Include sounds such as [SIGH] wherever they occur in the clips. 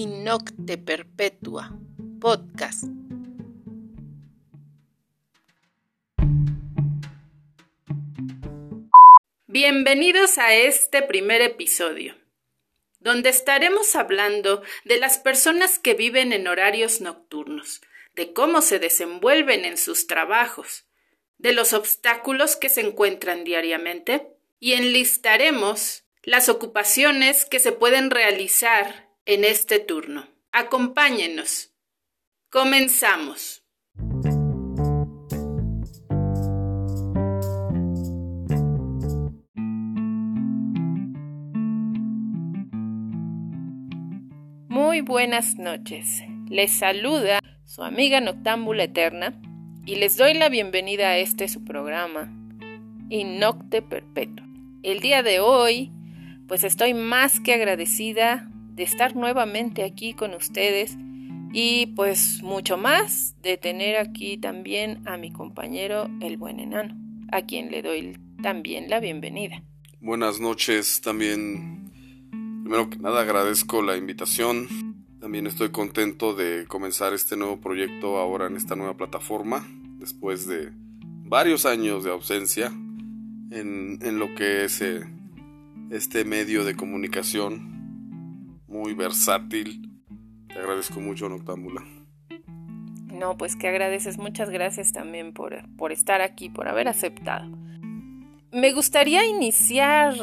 Innocte Perpetua Podcast. Bienvenidos a este primer episodio, donde estaremos hablando de las personas que viven en horarios nocturnos, de cómo se desenvuelven en sus trabajos, de los obstáculos que se encuentran diariamente y enlistaremos las ocupaciones que se pueden realizar en este turno. Acompáñenos. Comenzamos. Muy buenas noches. Les saluda su amiga Noctámbula Eterna y les doy la bienvenida a este su programa, Innocte Perpetuo. El día de hoy, pues estoy más que agradecida de estar nuevamente aquí con ustedes y pues mucho más de tener aquí también a mi compañero el buen enano, a quien le doy también la bienvenida. Buenas noches, también primero que nada agradezco la invitación. También estoy contento de comenzar este nuevo proyecto ahora en esta nueva plataforma, después de varios años de ausencia en, lo que es eh, este medio de comunicación muy versátil. Te agradezco mucho, Noctámbula. No, pues que agradeces. Muchas gracias también por, por estar aquí, por haber aceptado. Me gustaría iniciar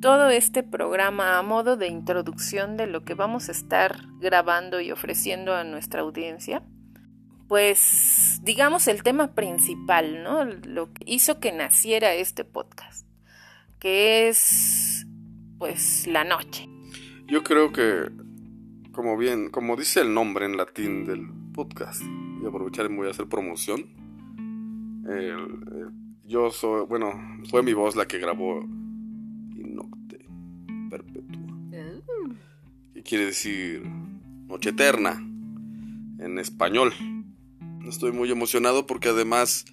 todo este programa a modo de introducción de lo que vamos a estar grabando y ofreciendo a nuestra audiencia pues digamos el tema principal, ¿no? Lo que hizo que naciera este podcast, que es pues la noche. Yo creo que como bien, como dice el nombre en latín del podcast, a aprovechar y voy a hacer promoción. yo soy, bueno, fue mi voz la que grabó Inocte Perpetua. ¿Qué ah. quiere decir Noche Eterna en español. Estoy muy emocionado porque además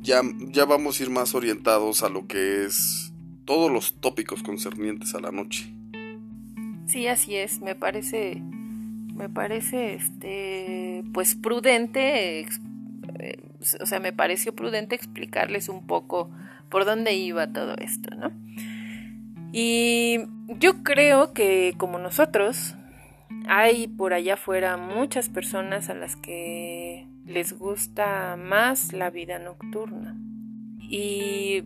ya, ya vamos a ir más orientados a lo que es todos los tópicos concernientes a la noche. Sí, así es, me parece me parece este pues prudente eh, o sea, me pareció prudente explicarles un poco por dónde iba todo esto, ¿no? Y yo creo que como nosotros hay por allá afuera muchas personas a las que les gusta más la vida nocturna. Y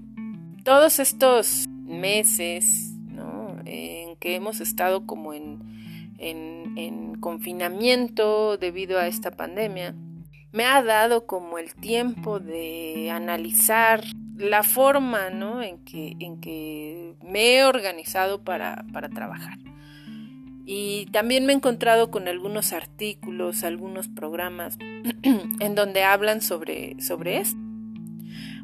todos estos meses en que hemos estado como en, en, confinamiento debido a esta pandemia, me ha dado como el tiempo de analizar la forma en, que, en que me he organizado para, para trabajar. Y también me he encontrado con algunos artículos, algunos programas [CLEARS THROAT] en donde hablan sobre, sobre esto.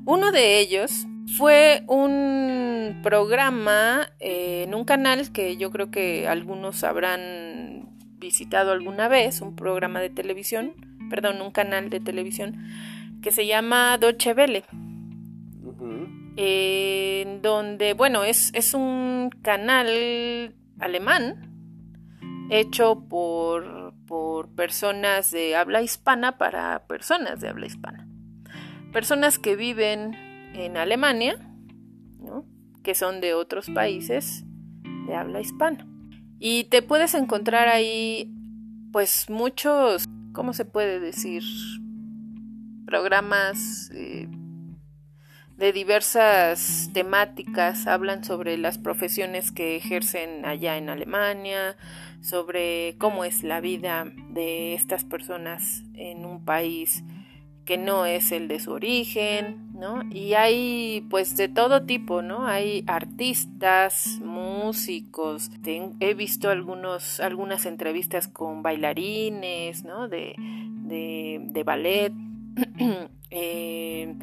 Uno de ellos fue un programa eh, en un canal que yo creo que algunos habrán visitado alguna vez, un programa de televisión, perdón, un canal de televisión que se llama Deutsche Welle. en donde, bueno, es, es un canal alemán hecho por, por personas de habla hispana para personas de habla hispana. Personas que viven en Alemania, que son de otros países de habla hispana. Y te puedes encontrar ahí, pues, muchos, ¿cómo se puede decir? Programas eh, de diversas temáticas, hablan sobre las profesiones que ejercen allá en Alemania, sobre cómo es la vida de estas personas en un país que no es el de su origen, ¿no? Y hay pues de todo tipo, ¿no? Hay artistas, músicos, he visto algunos, algunas entrevistas con bailarines, ¿no? De, de, ballet, [CLEARS THROAT] eh,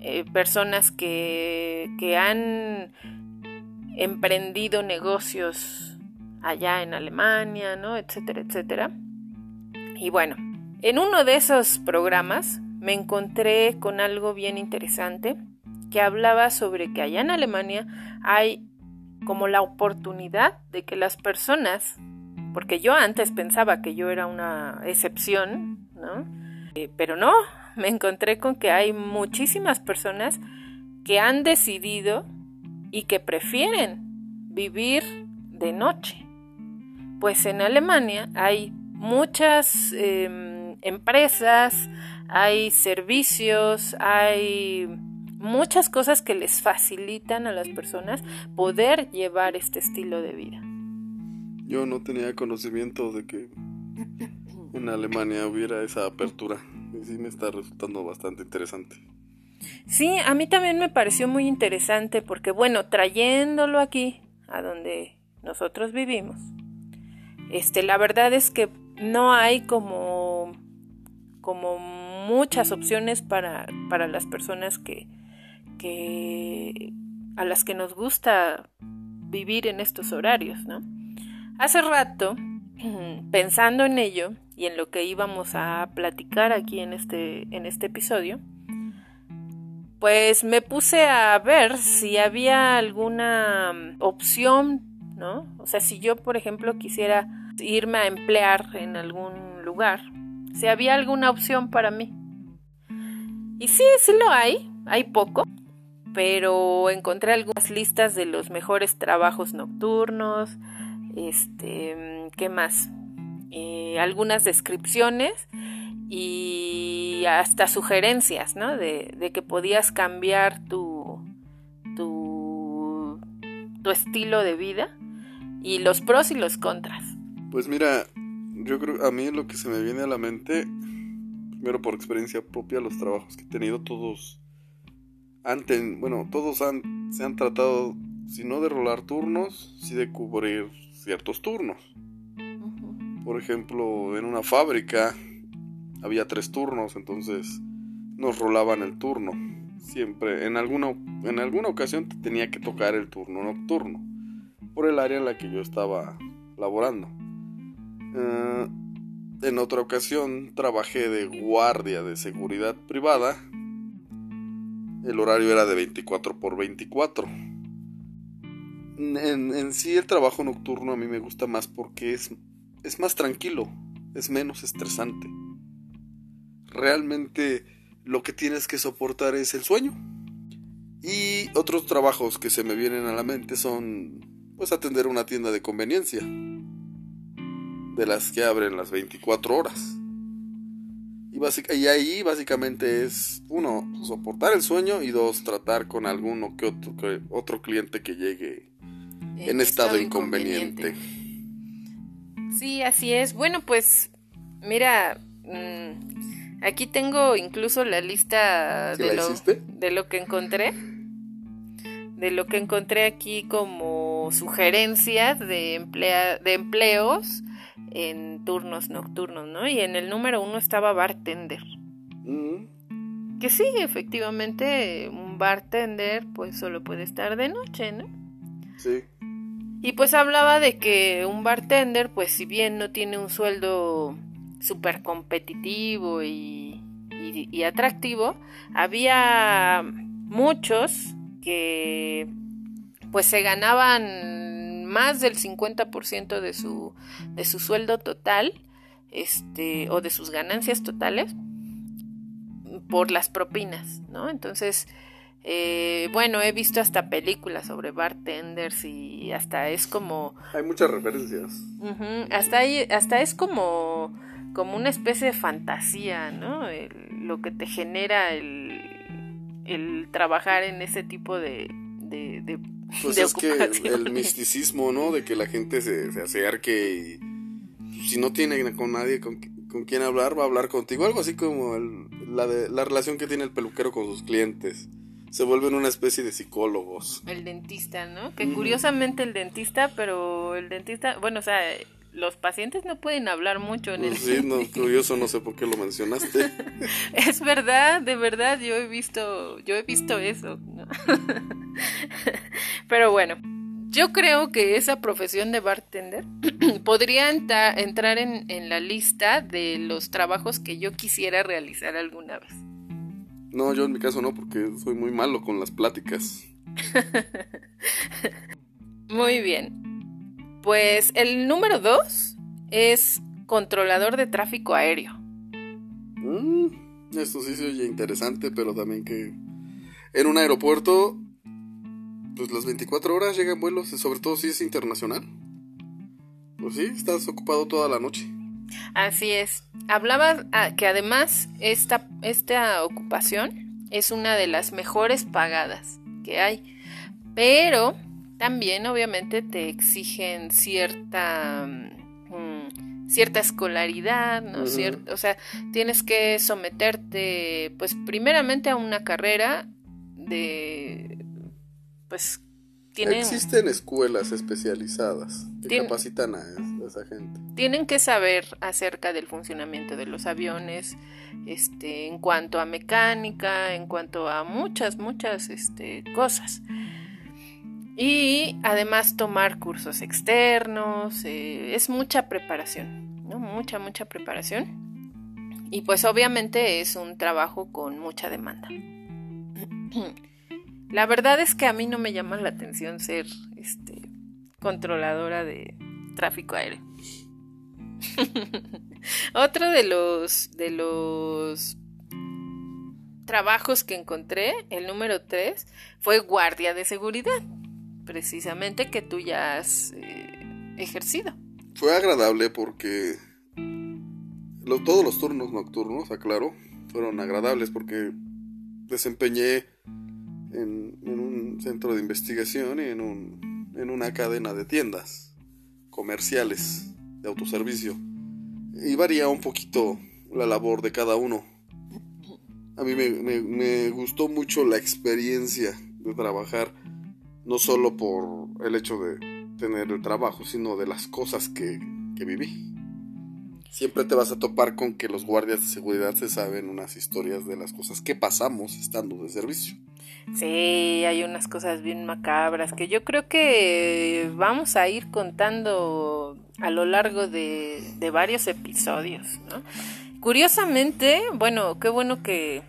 eh, personas que, que han emprendido negocios allá en Alemania, ¿no? Etcétera, etcétera. Y bueno, en uno de esos programas me encontré con algo bien interesante que hablaba sobre que allá en Alemania hay como la oportunidad de que las personas porque yo antes pensaba que yo era una excepción, ¿no? Eh, pero no, me encontré con que hay muchísimas personas que han decidido y que prefieren vivir de noche. Pues en Alemania hay muchas em, empresas, hay servicios, hay muchas cosas que les facilitan a las personas poder llevar este estilo de vida. Yo no tenía conocimiento de que en Alemania hubiera esa apertura. Y sí me está resultando bastante interesante. Sí, a mí también me pareció muy interesante porque, bueno, trayéndolo aquí, a donde nosotros vivimos, este, la verdad es que no hay como, como muchas opciones para, para las personas que, que, a las que nos gusta vivir en estos horarios, ¿no? Hace rato, [CLEARS THROAT] pensando en ello y en lo que íbamos a platicar aquí en este, en este episodio, pues me puse a ver si había alguna opción, ¿no? O sea, si yo, por ejemplo, quisiera irme a emplear en algún lugar, si había alguna opción para mí. Y sí, sí lo hay, hay poco, pero encontré algunas listas de los mejores trabajos nocturnos, este, ¿qué más? Eh, algunas descripciones y hasta sugerencias, ¿no? De, que podías cambiar tu, tu, tu estilo de vida y los pros y los contras. Pues mira, yo creo, a mí lo que se me viene a la mente, primero por experiencia propia, los trabajos que he tenido, todos han, bueno, todos han, se han tratado, si no de rolar turnos, sí de cubrir ciertos turnos. Por ejemplo, en una fábrica había tres turnos, entonces nos rolaban el turno. Siempre, en alguna, en alguna ocasión tenía que tocar el turno nocturno, por el área en la que yo estaba laborando. Eh, en otra ocasión trabajé de guardia de seguridad privada. El horario era de 24 por 24 en, sí el trabajo nocturno a mí me gusta más porque es, es más tranquilo, es menos estresante. Realmente lo que tienes que soportar es el sueño. Y otros trabajos que se me vienen a la mente son pues atender una tienda de conveniencia. De las que abren las 24 horas. Y, y ahí básicamente es, uno, soportar el sueño y dos, tratar con alguno que otro, que otro cliente que llegue en, estado, inconveniente. Sí, así es. Bueno, pues mira, mm, aquí tengo incluso la lista de, lo, de lo que encontré. De lo que encontré aquí como sugerencias de, emplea, de empleos en turnos nocturnos, ¿no? Y en el número uno estaba bartender. Mm. Que sí, efectivamente, un bartender pues solo puede estar de noche, ¿no? Sí. Y pues hablaba de que un bartender, pues si bien no tiene un sueldo súper competitivo y, atractivo, había muchos que pues se ganaban más del 50% de su, de su sueldo total este, o de sus ganancias totales por las propinas, ¿no? Entonces, eh, bueno, he visto hasta películas sobre bartenders y hasta es como... Hay muchas referencias. hasta, hasta es como, como una especie de fantasía, ¿no? lo que te genera el, el trabajar en ese tipo de... de, pues es que el, misticismo, ¿no? De que la gente se, se acerque y si no tiene con nadie con, con quien hablar, va a hablar contigo. Algo así como la, de, la relación que tiene el peluquero con sus clientes se vuelven una especie de psicólogos. El dentista, ¿no? Que curiosamente el dentista, pero el dentista, bueno, o sea, los pacientes no pueden hablar mucho en el Sí, no, curioso, no sé por qué lo mencionaste. [LAUGHS] es verdad, de verdad, yo he visto, yo he visto eso. [LAUGHS] pero bueno, yo creo que esa profesión de bartender [CLEARS THROAT] podría entrar en, en la lista de los trabajos que yo quisiera realizar alguna vez. No, yo en mi caso no, porque soy muy malo con las pláticas. [LAUGHS] muy bien. Pues el número dos es controlador de tráfico aéreo. Mm, esto sí se oye interesante, pero también que en un aeropuerto, pues las 24 horas llegan vuelos, sobre todo si es internacional. Pues sí, estás ocupado toda la noche. Así es. Hablaba ah, que además esta, esta ocupación es una de las mejores pagadas que hay, pero también obviamente te exigen cierta mm, cierta escolaridad, ¿no? Cierto, o sea, tienes que someterte, pues, primeramente a una carrera de, pues, Existen escuelas especializadas que capacitan a esa gente. Tienen que saber acerca del funcionamiento de los aviones, este, en cuanto a mecánica, en cuanto a muchas, muchas este, cosas. Y además tomar cursos externos, eh, es mucha preparación, ¿no? Mucha, mucha preparación. Y pues obviamente es un trabajo con mucha demanda. [CLEARS THROAT] La verdad es que a mí no me llama la atención ser este controladora de tráfico aéreo. [LAUGHS] Otro de los de los trabajos que encontré, el número 3, fue guardia de seguridad, precisamente que tú ya has eh, ejercido. Fue agradable porque todos los turnos nocturnos, aclaro, fueron agradables porque desempeñé en, un centro de investigación y en, un, en una cadena de tiendas comerciales de autoservicio. Y varía un poquito la labor de cada uno. A mí me, gustó mucho la experiencia de trabajar, no solo por el hecho de tener el trabajo, sino de las cosas que, que viví. Siempre te vas a topar con que los guardias de seguridad se saben unas historias de las cosas que pasamos estando de servicio. Sí, hay unas cosas bien macabras que yo creo que vamos a ir contando a lo largo de, varios episodios, ¿no? Curiosamente, bueno, qué bueno que,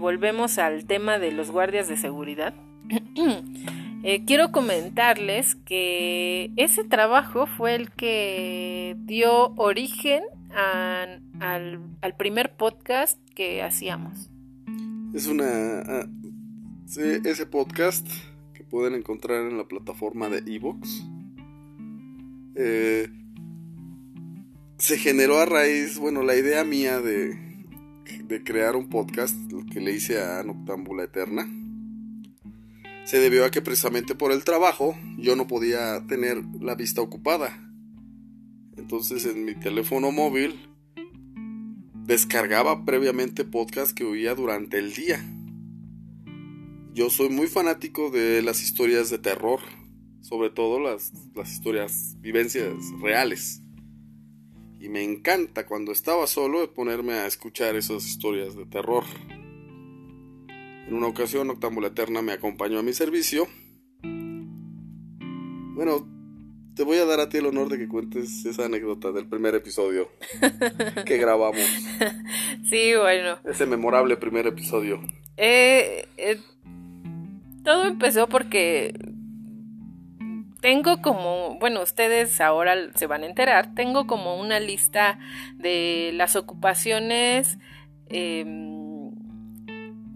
volvemos al tema de los guardias de seguridad. [CLEARS THROAT] Eh, quiero comentarles que ese trabajo fue el que dio origen al, primer podcast que hacíamos. Es una ese podcast que pueden encontrar en la plataforma de Evox eh, se generó a raíz, bueno, la idea mía de, de crear un podcast, que le hice a Noctámbula Eterna, se debió a que precisamente por el trabajo yo no podía tener la vista ocupada. Entonces en mi teléfono móvil descargaba previamente podcast que oía durante el día. Yo soy muy fanático de las historias de terror, sobre todo las, historias, vivencias reales. Y me encanta cuando estaba solo ponerme a escuchar esas historias de terror. En una ocasión, Octámbula Eterna me acompañó a mi servicio. Bueno, te voy a dar a ti el honor de que cuentes esa anécdota del primer episodio [LAUGHS] que grabamos. Sí, bueno. Ese memorable primer episodio. Eh, eh, todo empezó porque tengo como, bueno, ustedes ahora se van a enterar, tengo como una lista de las ocupaciones em,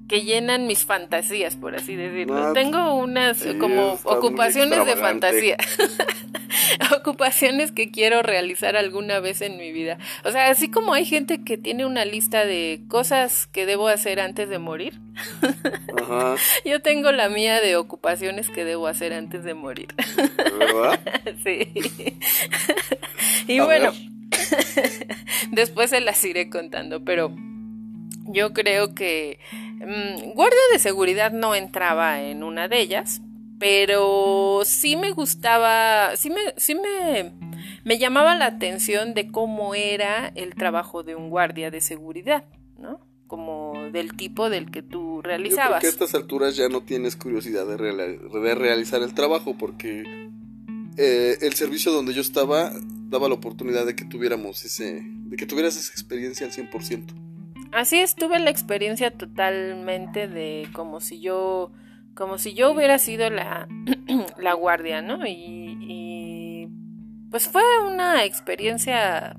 que llenan mis fantasías, por así decirlo. tengo unas como ocupaciones de fantasía. [LAUGHS] ocupaciones que quiero realizar alguna vez en mi vida. O sea, así como hay gente que tiene una lista de cosas que debo hacer antes de morir, [LAUGHS] yo tengo la mía de ocupaciones que debo hacer antes de morir. ¿Verdad? [LAUGHS] sí. y bueno, después se las iré contando, pero yo creo que mm, guardia de seguridad no entraba en una de ellas pero sí me gustaba, sí me, sí me, me llamaba la atención de cómo era el trabajo de un guardia de seguridad, ¿no? Como del tipo del que tú realizabas. Porque a estas alturas ya no tienes curiosidad de, de realizar el trabajo porque eh, el servicio donde yo estaba daba la oportunidad de que tuviéramos ese, de que tuvieras esa experiencia al 100%. Así es, tuve la experiencia totalmente de como si yo como si yo hubiera sido la, [CLEARS THROAT] la guardia, ¿no? Y, pues fue una experiencia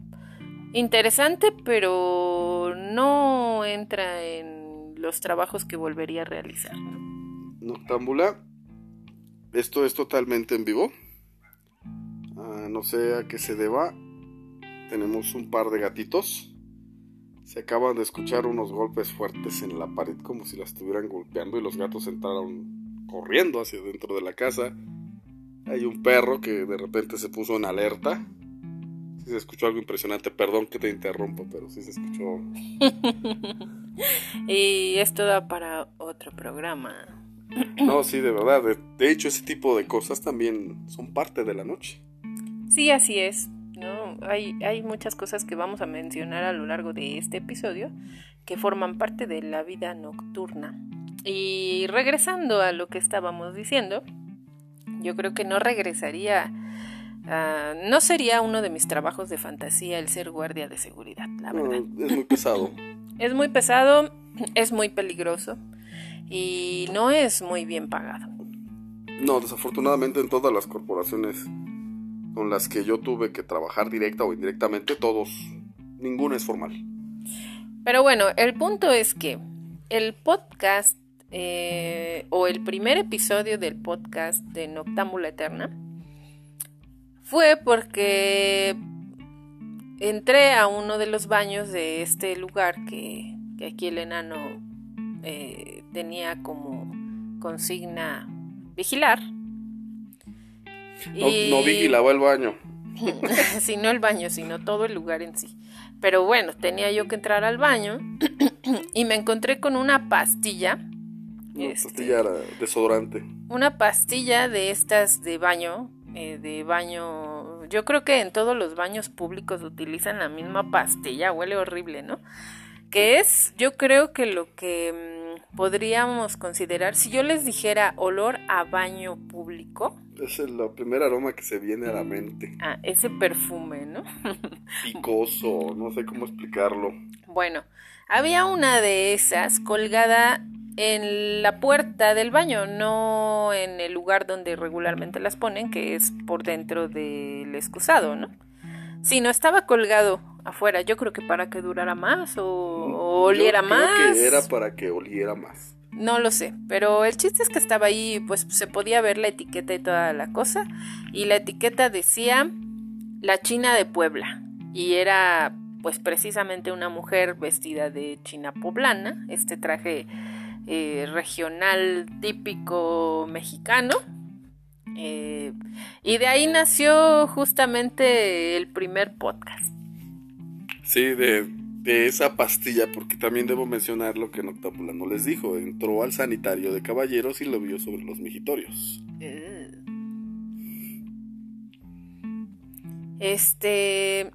interesante, pero no entra en los trabajos que volvería a realizar. Noctámbula, esto es totalmente en vivo. Ah, no sé a qué se deba. Tenemos un par de gatitos. Se acaban de escuchar unos golpes fuertes en la pared como si la estuvieran golpeando y los gatos entraron corriendo hacia dentro de la casa. Hay un perro que de repente se puso en alerta. Sí se escuchó algo impresionante. Perdón que te interrumpo, pero sí se escuchó. [LAUGHS] y esto da para otro programa. no, sí, de verdad. De, hecho, ese tipo de cosas también son parte de la noche. Sí, así es. Hay, hay muchas cosas que vamos a mencionar a lo largo de este episodio que forman parte de la vida nocturna. Y regresando a lo que estábamos diciendo, yo creo que no regresaría. no sería uno de mis trabajos de fantasía el ser guardia de seguridad, la verdad. es muy pesado. [LAUGHS] es muy pesado, es muy peligroso y no es muy bien pagado. No, desafortunadamente en todas las corporaciones con las que yo tuve que trabajar directa o indirectamente, todos, ninguno es formal. Pero bueno, el punto es que el podcast eh, o el primer episodio del podcast de Noctámbula Eterna fue porque entré a uno de los baños de este lugar que, aquí el enano eh, tenía como consigna vigilar. No, no vigilaba el baño. [LAUGHS] no el baño, sino todo el lugar en sí. Pero bueno, tenía yo que entrar al baño [CLEARS THROAT] y me encontré con una pastilla una este, pastilla desodorante. Una pastilla de estas de baño, eh, de baño. Yo creo que en todos los baños públicos utilizan la misma pastilla, huele horrible, ¿no? Que es, yo creo que lo que mm, podríamos considerar, si yo les dijera olor a baño público. Es el, primer aroma que se viene a la mente. Ah, ese perfume, ¿no? [LAUGHS] Picoso, no sé cómo explicarlo. Bueno, había una de esas colgada en la puerta del baño, no en el lugar donde regularmente las ponen, que es por dentro del excusado, ¿no? Sino estaba colgado afuera, yo creo que para que durara más o, oliera yo creo más. que era para que oliera más. No lo sé, pero el chiste es que estaba ahí, pues se podía ver la etiqueta y toda la cosa, y la etiqueta decía la China de Puebla, y era pues precisamente una mujer vestida de china poblana, este traje eh, regional típico mexicano. Eh, y de ahí nació justamente el primer podcast. Sí, de, esa pastilla, porque también debo mencionar lo que Noctámbula no les dijo. Entró al sanitario de caballeros y lo vio sobre los mijitorios. Este.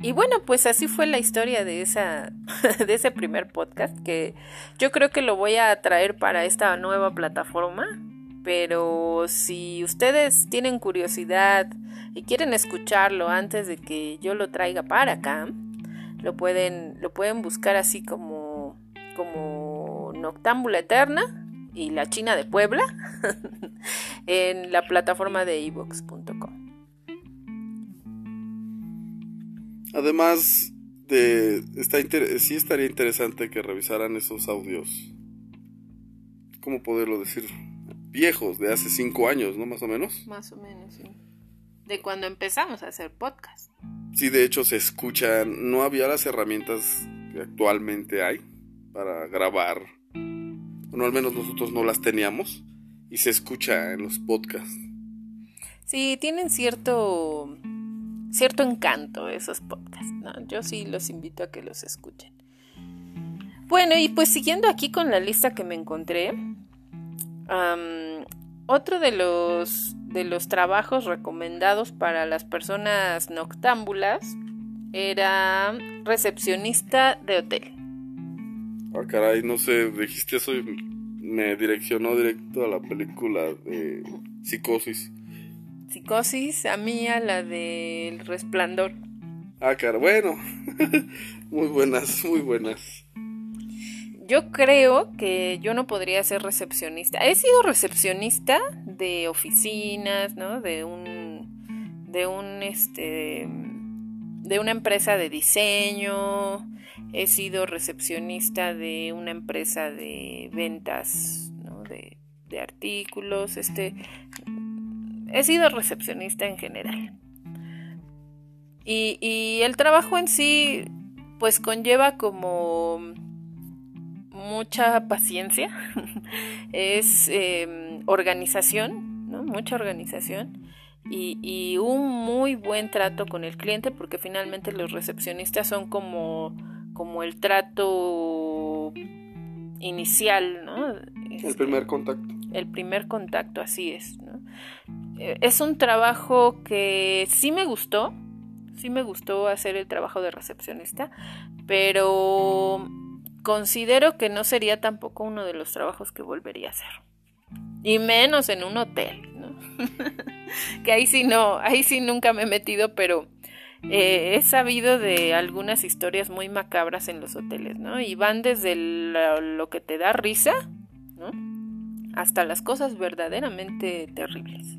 Y bueno, pues así fue la historia de esa [LAUGHS] de ese primer podcast que yo creo que lo voy a traer para esta nueva plataforma, pero si ustedes tienen curiosidad y quieren escucharlo antes de que yo lo traiga para acá, lo pueden lo pueden buscar así como como Noctámbula Eterna y la China de Puebla [LAUGHS] en la plataforma de evox.com. Además de... Está sí estaría interesante que revisaran esos audios. ¿Cómo poderlo decir? Viejos, de hace cinco años, ¿no? Más o menos. Más o menos, sí. De cuando empezamos a hacer podcast. Sí, de hecho se escuchan... No había las herramientas que actualmente hay para grabar. Bueno, al menos nosotros no las teníamos. Y se escucha en los podcasts. Sí, tienen cierto cierto encanto esos podcasts. Yo sí los invito a que los escuchen. Bueno, y pues siguiendo aquí con la lista que me encontré, otro de los, de los trabajos recomendados para las personas noctámbulas era recepcionista de hotel. Ah, caray, no sé, dijiste eso y me direccionó directo a la película de Psicosis. Psicosis, a mí a la del resplandor. Ah, claro, bueno. [LAUGHS] muy buenas, muy buenas. Yo creo que yo no podría ser recepcionista. He sido recepcionista de oficinas, ¿no? De un de un este de una empresa de diseño, he sido recepcionista de una empresa de ventas de, de, artículos, este, he sido recepcionista en general. Y, y, el trabajo en sí, pues conlleva como mucha paciencia, [LAUGHS] es em, organización, ¿no? mucha organización y, un muy buen trato con el cliente porque finalmente los recepcionistas son como, como el trato inicial, ¿no? el primer contacto. El primer contacto, así es. Eh, es un trabajo que sí me gustó, sí me gustó hacer el trabajo de recepcionista, pero considero que no sería tampoco uno de los trabajos que volvería a hacer. Y menos en un hotel, ¿no? [LAUGHS] que ahí sí no, ahí sí nunca me he metido, pero eh, he sabido de algunas historias muy macabras en los hoteles, ¿no? Y van desde lo, que te da risa, ¿no? Hasta las cosas verdaderamente terribles.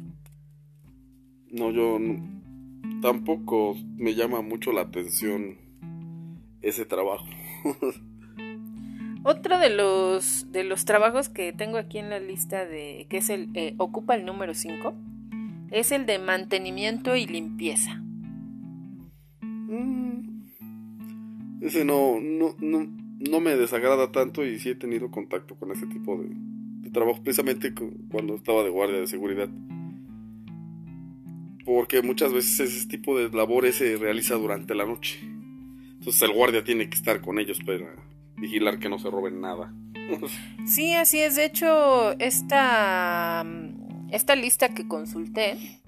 No, yo tampoco me llama mucho la atención ese trabajo. [LAUGHS] Otro de los, de los trabajos que tengo aquí en la lista de que es el eh, ocupa el número 5 es el de mantenimiento y limpieza. Mm. ese no, no, no, me desagrada tanto y sí he tenido contacto con ese tipo de, de trabajo, precisamente cuando estaba de guardia de seguridad. Porque muchas veces ese tipo de labores se realiza durante la noche. Entonces el guardia tiene que estar con ellos para vigilar que no se roben nada. [LAUGHS] sí, así es. De hecho, esta, esta lista que consulté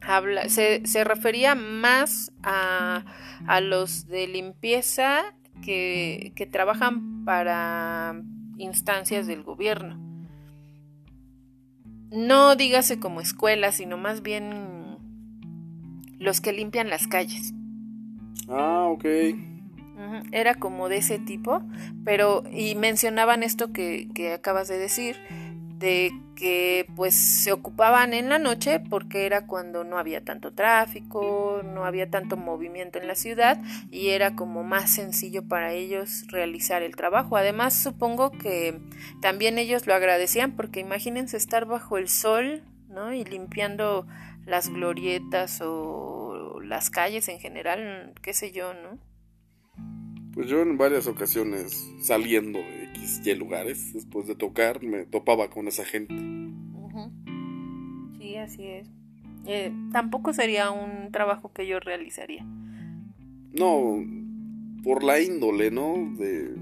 habla, se, refería más a, a, los de limpieza que, que trabajan para instancias del gobierno. No dígase como escuela, sino más bien los que limpian las calles. Ah, ok. Era como de ese tipo, pero y mencionaban esto que, acabas de decir, de que pues se ocupaban en la noche porque era cuando no había tanto tráfico, no había tanto movimiento en la ciudad y era como más sencillo para ellos realizar el trabajo. Además supongo que también ellos lo agradecían porque imagínense estar bajo el sol, ¿no? Y limpiando las glorietas o las calles en general, qué sé yo, ¿no? Pues yo en varias ocasiones saliendo de X y lugares, después de tocar, me topaba con esa gente. Sí, así es. Eh, tampoco sería un trabajo que yo realizaría. No, por la índole, ¿no? De...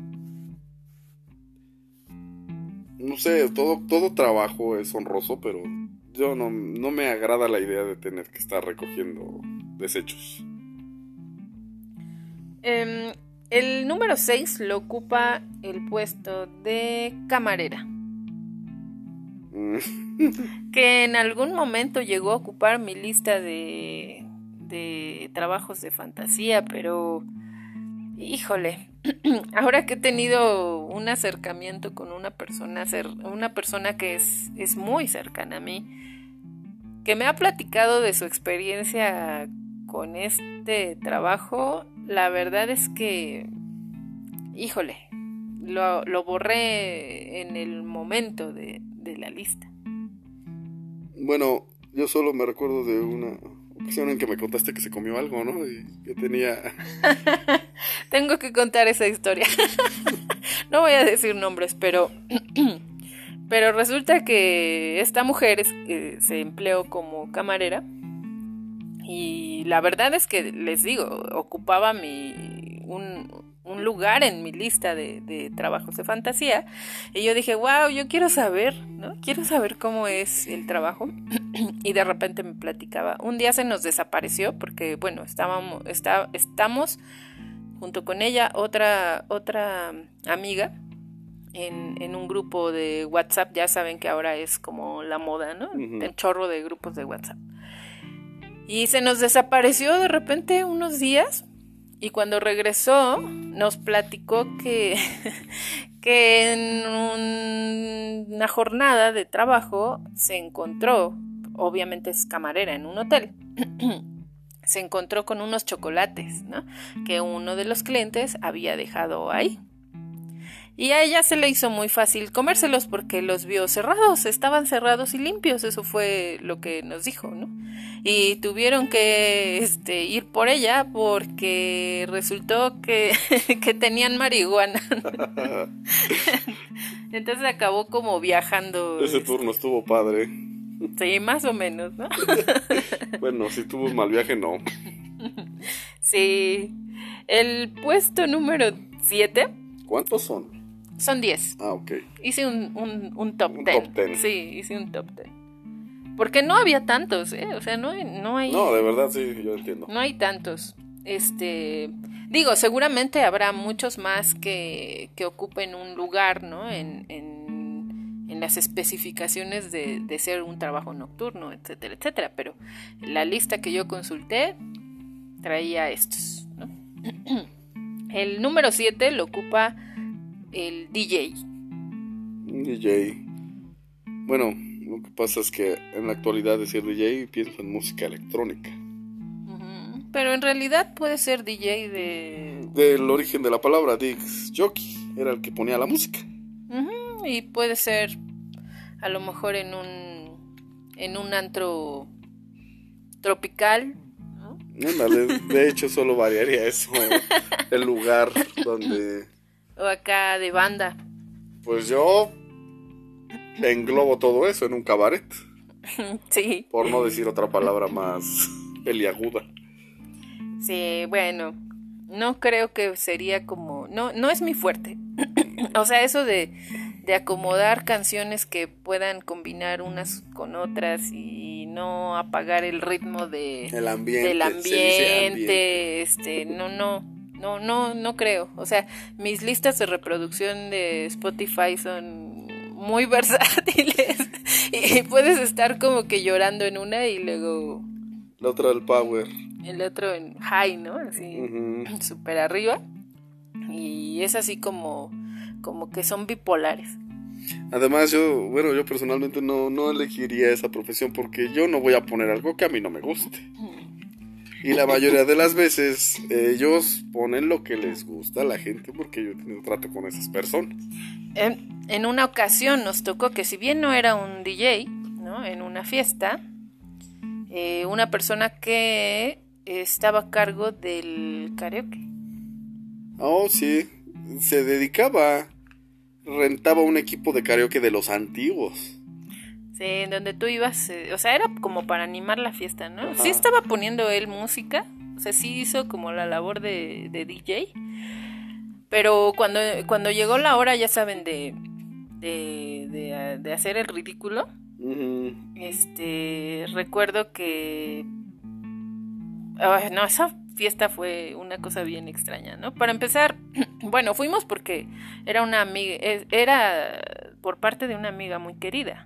No sé, todo, todo trabajo es honroso, pero yo no, no me agrada la idea de tener que estar recogiendo desechos. Eh, el número 6 lo ocupa el puesto de camarera. Mm. [LAUGHS] que en algún momento llegó a ocupar mi lista de, de trabajos de fantasía, pero híjole, [CLEARS THROAT] ahora que he tenido un acercamiento con una persona, una persona que es, es muy cercana a mí, que me ha platicado de su experiencia con este trabajo, la verdad es que, híjole, lo, borré en el momento de, la lista. Bueno, yo solo me recuerdo de una ocasión en que me contaste que se comió algo, ¿no? Y que tenía... [LAUGHS] Tengo que contar esa historia. [LAUGHS] no voy a decir nombres, pero... [CLEARS THROAT] pero resulta que esta mujer eh, se empleó como camarera y la verdad es que les digo, ocupaba mi, un, lugar en mi lista de, trabajos de fantasía. Y yo dije, wow, yo quiero saber, ¿no? Quiero saber cómo es el trabajo. [CLEARS THROAT] y de repente me platicaba. Un día se nos desapareció porque, bueno, estábamos, está, estamos junto con ella, otra, otra amiga. En, en, un grupo de WhatsApp, ya saben que ahora es como la moda, ¿no? El chorro de grupos de WhatsApp. Y se nos desapareció de repente unos días y cuando regresó nos platicó que, [LAUGHS] que en una jornada de trabajo se encontró obviamente es camarera en un hotel, [CLEARS THROAT] se encontró con unos chocolates, ¿no? Que uno de los clientes había dejado ahí. Y a ella se le hizo muy fácil comérselos porque los vio cerrados, estaban cerrados y limpios, eso fue lo que nos dijo, ¿no? Y tuvieron que este, ir por ella porque resultó que, [LAUGHS] que tenían marihuana. [LAUGHS] Entonces acabó como viajando. Ese turno estuvo padre. Sí, más o menos, ¿no? [LAUGHS] bueno, si tuvo un mal viaje, no. Sí. El puesto número 7. ¿Cuántos son? Son 10. Ah, ok. Hice un, un, un top 10. top 10. Sí, hice un top 10. Porque no había tantos, ¿eh? O sea, no hay, no hay... No, de verdad, sí, yo entiendo. No hay tantos. Este... Digo, seguramente habrá muchos más que, que ocupen un lugar, ¿no? En, en, en las especificaciones de, de ser un trabajo nocturno, etcétera, etcétera. Pero la lista que yo consulté traía estos, ¿no? [CLEARS THROAT] El número 7 lo ocupa el DJ. DJ. Bueno, lo que pasa es que en la actualidad decir DJ pienso en música electrónica. Pero en realidad puede ser DJ de... Del origen de la palabra, Dix Jockey, era el que ponía la música. Y puede ser a lo mejor en un... En un antro tropical. ¿no? Ándale, de hecho solo variaría eso, el lugar donde... O acá de banda. Pues yo englobo todo eso en un cabaret, [LAUGHS] sí. por no decir otra palabra más peliaguda. Sí, bueno. No creo que sería como... No, no es mi fuerte. [CLEARS THROAT] o sea, eso de, de acomodar canciones que puedan combinar unas con otras y no apagar el ritmo de, El ambiente. del ambiente, este, no, no, no, no, no creo. O sea, mis listas de reproducción de Spotify son muy [LAUGHS] versátiles y puedes estar como que llorando en una y luego La otra del power. el otro en high, ¿no? Así, súper arriba. Y es así como, como que son bipolares. Además, yo, bueno, yo personalmente no, no elegiría esa profesión porque yo no voy a poner algo que a mí no me guste. Y la mayoría de las veces ellos ponen lo que les gusta a la gente porque yo he tenido trato con esas personas. En, en una ocasión nos tocó que si bien no era un DJ, ¿no? En una fiesta, eh, una persona que estaba a cargo del karaoke. Oh, sí, se dedicaba, rentaba un equipo de karaoke de los antiguos. Sí, en donde tú ibas, eh, o sea, era como para animar la fiesta, ¿no? Ajá. Sí estaba poniendo él música, o sea, sí hizo como la labor de, de DJ, pero cuando, cuando llegó la hora, ya saben, de, de, de, de hacer el ridículo, este, recuerdo que, Ay, no, esa fiesta fue una cosa bien extraña, ¿no? Para empezar, [CLEARS THROAT] bueno, fuimos porque era una amiga, es- era por parte de una amiga muy querida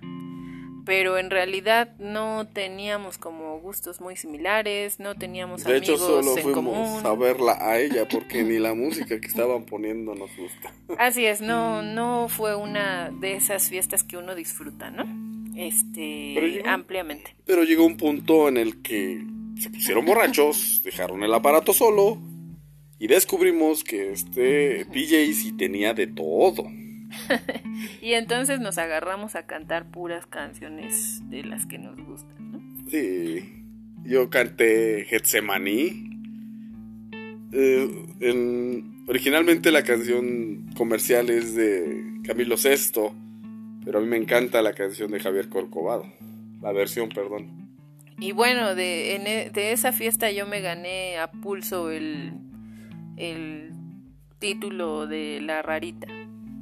pero en realidad no teníamos como gustos muy similares, no teníamos De hecho, amigos solo en fuimos común. a verla a ella porque [LAUGHS] ni la música que estaban poniendo nos gusta. Así es, no, no fue una de esas fiestas que uno disfruta, ¿no? Este, Pero llegó- ampliamente. Pero llegó un punto en el que se pusieron borrachos, dejaron el aparato solo y descubrimos que este DJ sí tenía de todo. [LAUGHS] Y entonces nos agarramos a cantar puras canciones de las que nos gustan, ¿no? Sí, yo canté Getsemaní. Eh, en- originalmente la canción comercial es de Camilo VI, pero a mí me encanta la canción de Javier Corcovado. La versión, perdón. Y bueno, de, en e- de esa fiesta yo me gané a pulso el, el título de la rarita.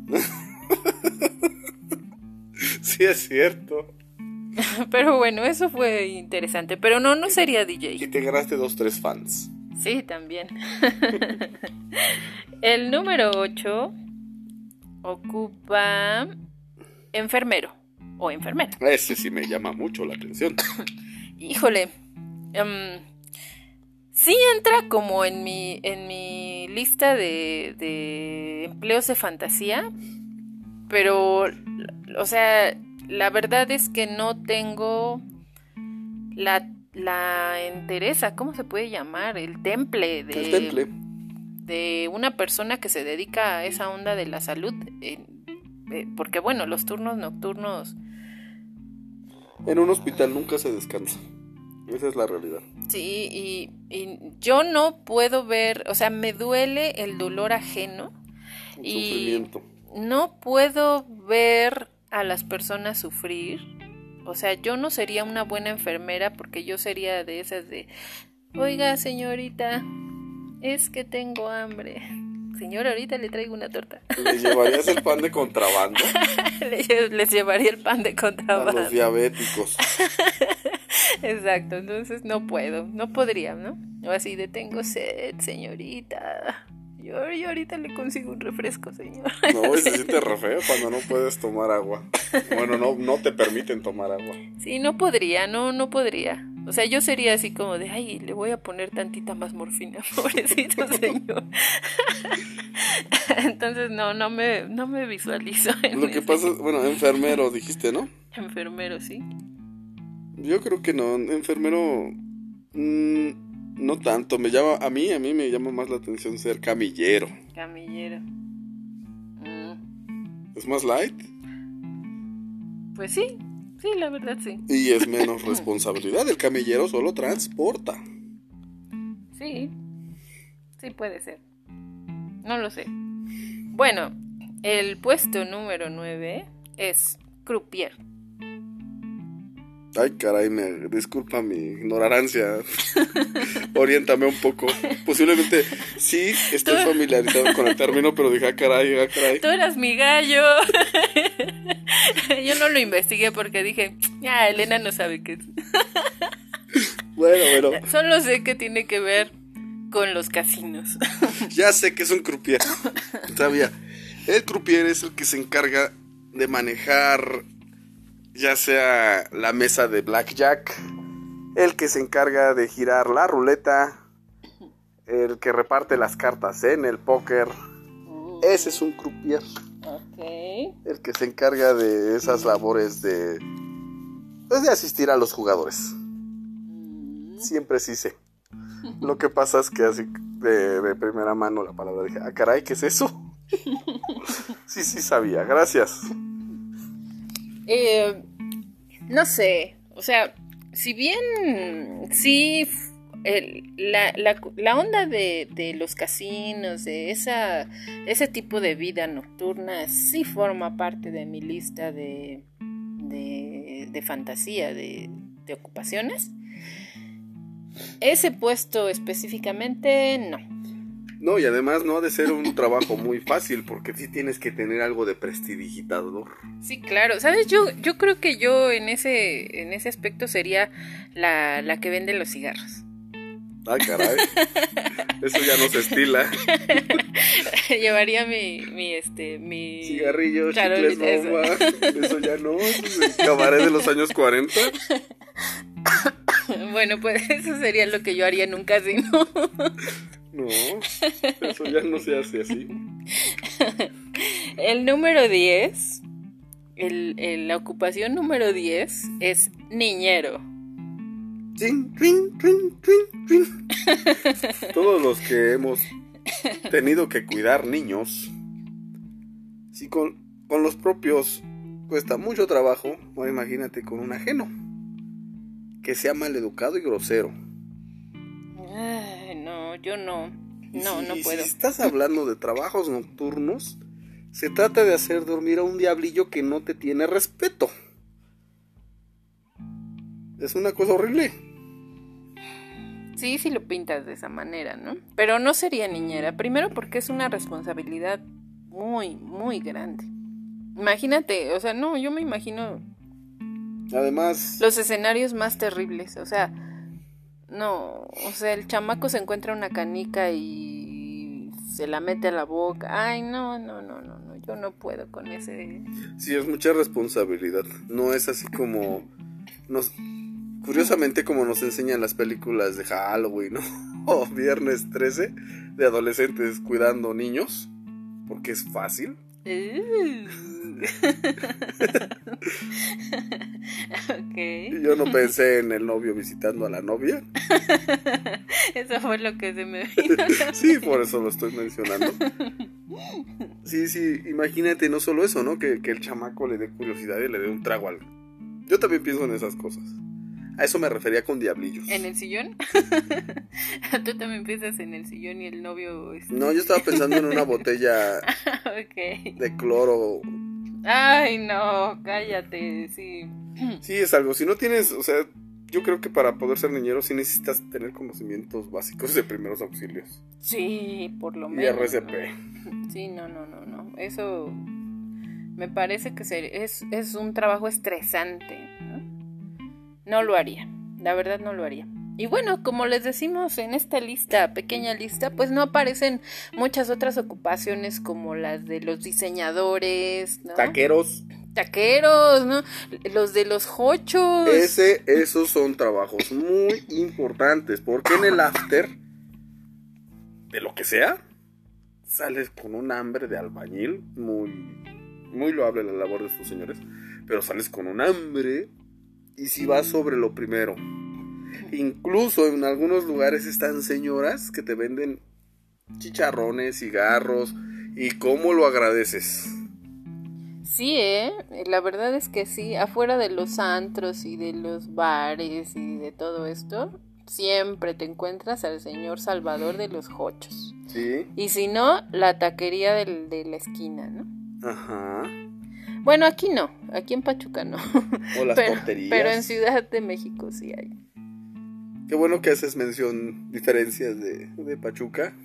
[LAUGHS] [LAUGHS] Sí, es cierto. [LAUGHS] Pero bueno, eso fue interesante. Pero no, no sería Y DJ. te ganaste dos, tres fans. Sí, también. [LAUGHS] El número 8 ocupa enfermero o enfermera. Ese sí me llama mucho la atención. [COUGHS] Híjole. em, sí entra como en mi, en mi lista de, de empleos de fantasía. Pero, o sea, la verdad es que no tengo la, la entereza, ¿cómo se puede llamar? El temple de, El temple. de una persona que se dedica a esa onda de la salud. eh, eh, porque bueno, los turnos nocturnos, En un hospital nunca se descansa. Esa es la realidad. sí, y, y yo no puedo ver, o sea, me duele el dolor ajeno. El Y- sufrimiento. No puedo ver a las personas sufrir. O sea, yo no sería una buena enfermera porque yo sería de esas de, oiga señorita, es que tengo hambre. [LAUGHS] Señora, ahorita le traigo una torta. ¿Le llevarías el pan de contrabando [LAUGHS] Les llevaría el pan de a contrabando. los diabéticos? [LAUGHS] Exacto, entonces no puedo, no podría, ¿no? O así de tengo sed, señorita. Yo, yo ahorita le consigo un refresco, señor. No, y se siente [LAUGHS] re feo cuando no puedes tomar agua. Bueno, no, no te permiten tomar agua. Sí, no podría, no, no podría. O sea, yo sería así como de, ay, le voy a poner tantita más morfina, [LAUGHS] pobrecito señor. [LAUGHS] Entonces, no, no me, no me visualizo en Lo que ese pasa, bueno, enfermero dijiste, ¿no? enfermero, sí. Yo creo que no, enfermero mm, no tanto, me llama a mí, a mí me llama más la atención ser camillero. Camillero. Mm, Es más light Pues sí, sí, la verdad sí. y es menos [LAUGHS] responsabilidad. El camillero solo transporta. Sí, sí puede ser. No lo sé. Bueno, el puesto número 9 es croupier. Ay, caray, me disculpa mi ignorancia. [LAUGHS] Oriéntame un poco. Posiblemente sí estoy familiarizado con el [LAUGHS] término, pero dije, ah, caray, ah, caray. Tú eras mi gallo. [LAUGHS] Yo no lo investigué porque dije, ah, Elena no sabe qué es. Bueno, bueno, Solo sé que tiene que ver con los casinos. ya sé que es un croupier. Sabía. El croupier es el que se encarga de manejar ya sea la mesa de blackjack, el que se encarga de girar la ruleta, el que reparte las cartas en el póker. Ese es un croupier. El que se encarga de esas labores de. Pues de asistir a los jugadores. Siempre sí sé. Lo que pasa es que así de, de primera mano la palabra dije, ah, caray, ¿qué es eso? [LAUGHS] sí, sí sabía, gracias. Eh, no sé, o sea, si bien sí, la- la onda de, de los casinos, de esa, ese tipo de vida nocturna, sí forma parte de mi lista de, de, de fantasía, de, de ocupaciones. Ese puesto específicamente, no. No, y además no ha de ser un trabajo muy fácil porque sí tienes que tener algo de prestidigitador. Sí, claro. ¿Sabes? Yo, yo creo que yo en ese, en ese aspecto sería la, la que vende los cigarros. Ah, caray. Eso ya no se estila. [LAUGHS] Llevaría mi, mi, este, mi... Cigarrillos, Claro, chicles, eso. bomba. Eso ya no. Cabaret de los años 40. [COUGHS] Bueno, pues [LAUGHS] eso sería lo que yo haría en un casino. No, eso ya no se hace así. El número 10, el, el- la ocupación número 10 es niñero. Trin, trin, trin. Todos los que hemos tenido que cuidar niños, si con, con los propios cuesta mucho trabajo, ahora imagínate con un ajeno, que sea maleducado y grosero. No, yo no. No, si- no si puedo. estás hablando de trabajos nocturnos, se trata de hacer dormir a un diablillo que no te tiene respeto. Es una cosa horrible. Sí, sí lo pintas de esa manera, ¿no? Pero no sería niñera. Primero porque es una responsabilidad muy, muy grande. Imagínate, o sea, no, yo me imagino Además, los escenarios más terribles. O sea, no, o sea, el chamaco se encuentra una canica y se la mete a la boca. Ay, no, no, no, no, no, yo no puedo con ese. sí es mucha responsabilidad. No es así como nos curiosamente como nos enseñan las películas de Halloween, ¿no? [LAUGHS] O Viernes 13 de adolescentes cuidando niños, porque es fácil. [LAUGHS] okay. Yo no pensé en el novio visitando a la novia. [LAUGHS] Eso fue lo que se me vino. [LAUGHS] sí, por eso lo estoy mencionando. Sí, sí, imagínate no solo eso, ¿no? Que, que el chamaco le dé curiosidad y le dé un trago al... Yo también pienso en esas cosas. A eso me refería con diablillos. ¿En el sillón? [LAUGHS] Tú también piensas en el sillón y el novio. Este... No, yo estaba pensando en una botella [LAUGHS] okay. de cloro. Ay, no, cállate, sí. [CLEARS THROAT] Sí, es algo. Si no tienes, o sea, yo creo que para poder ser niñero sí necesitas tener conocimientos básicos de primeros auxilios. Sí, por lo Y menos. RCP. ¿no? Sí, no, no, no, no. Eso me parece que es, es un trabajo estresante. ¿No? lo haría. La verdad no lo haría. Y bueno, como les decimos en esta lista, pequeña lista, pues no aparecen muchas otras ocupaciones como las de los diseñadores, ¿no? Taqueros. Taqueros, ¿no? Los de los hochos. Ese, esos son trabajos muy importantes. Porque en el after, de lo que sea, sales con un hambre de albañil. Muy, muy loable la labor de estos señores. Pero sales con un hambre. Y si vas sobre lo primero. Incluso en algunos lugares están señoras que te venden chicharrones, cigarros. ¿Y cómo lo agradeces? Sí, ¿eh? La verdad es que sí, afuera de los antros y de los bares y de todo esto, siempre te encuentras al señor Salvador de los Hochos. Sí. Y si no, la taquería del- de la esquina, ¿no? Ajá. Bueno, aquí no, aquí en Pachuca no. O las [LAUGHS] pero, torterías. pero en Ciudad de México sí hay. Qué bueno que haces mención, diferencias de, de Pachuca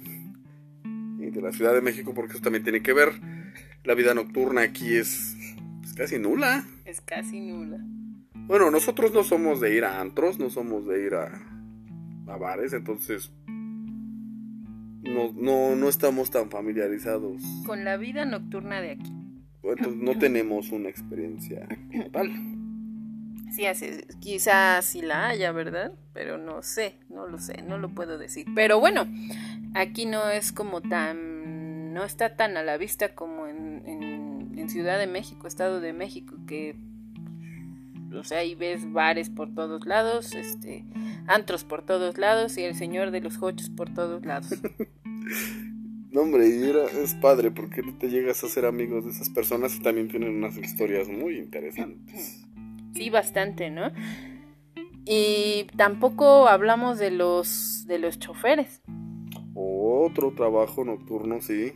y de la Ciudad de México, porque eso también tiene que ver. La vida nocturna aquí es, es casi nula. Es casi nula. Bueno, nosotros no somos de ir a antros, no somos de ir a, a bares, entonces no, no, no estamos tan familiarizados. Con la vida nocturna de aquí. Entonces no tenemos una experiencia como tal. Sí, así, quizás sí la haya, ¿verdad? Pero no sé, no lo sé, no lo puedo decir. Pero bueno, aquí no es como tan, no está tan a la vista como en, en, en Ciudad de México, Estado de México, que, o sea, ahí ves bares por todos lados, este, antros por todos lados y el señor de los hochos por todos lados. [LAUGHS] No, hombre, y era- es padre porque te llegas a ser amigos de esas personas y también tienen unas historias muy interesantes. Sí, bastante, ¿no? Y tampoco hablamos de los, de los choferes. Otro trabajo nocturno, sí.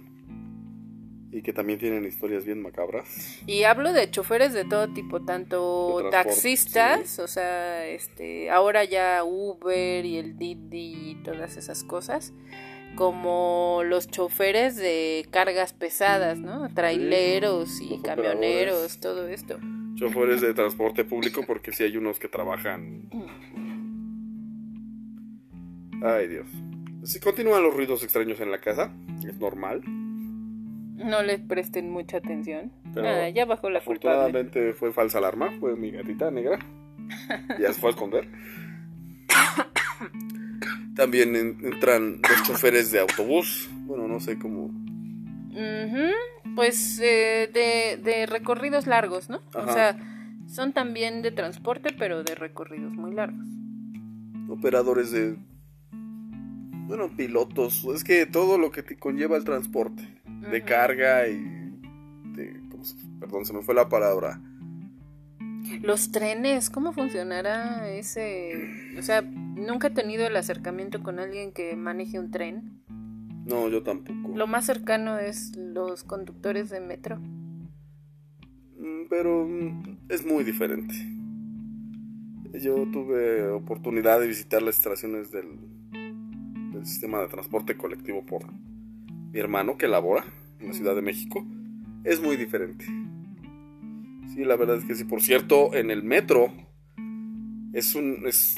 Y que también tienen historias bien macabras. Y hablo de choferes de todo tipo, tanto taxistas, o sea, este, ahora ya Uber y el Didi y todas esas cosas, como los choferes de cargas pesadas, ¿no? Traileros y camioneros, todo esto. Choferes de transporte público porque sí hay unos que trabajan... Ay, Dios. Si continúan los ruidos extraños en la casa, es normal. No les presten mucha atención. Pero Nada, ya bajó la culpable. Afortunadamente fue falsa alarma, fue mi gatita negra. Ya se fue a esconder. [COUGHS] También en- entran los choferes de autobús. Bueno, no sé cómo. Ujú, Pues eh, de, de recorridos largos, ¿no? O sea, son también de transporte, pero de recorridos muy largos. Operadores de. Bueno, pilotos. Es que todo lo que te conlleva el transporte. De carga y. De, ¿cómo se- perdón, se me fue la palabra. Los trenes, ¿cómo funcionará ese? O sea, nunca he tenido el acercamiento con alguien que maneje un tren. No, yo tampoco. Lo más cercano es los conductores de metro. Mm, Pero mm, es muy diferente. Yo tuve oportunidad de visitar las estaciones del, del sistema de transporte colectivo por mi hermano que labora en la Ciudad de México. Es muy diferente. Sí, la verdad es que sí. Por cierto, en el metro es un es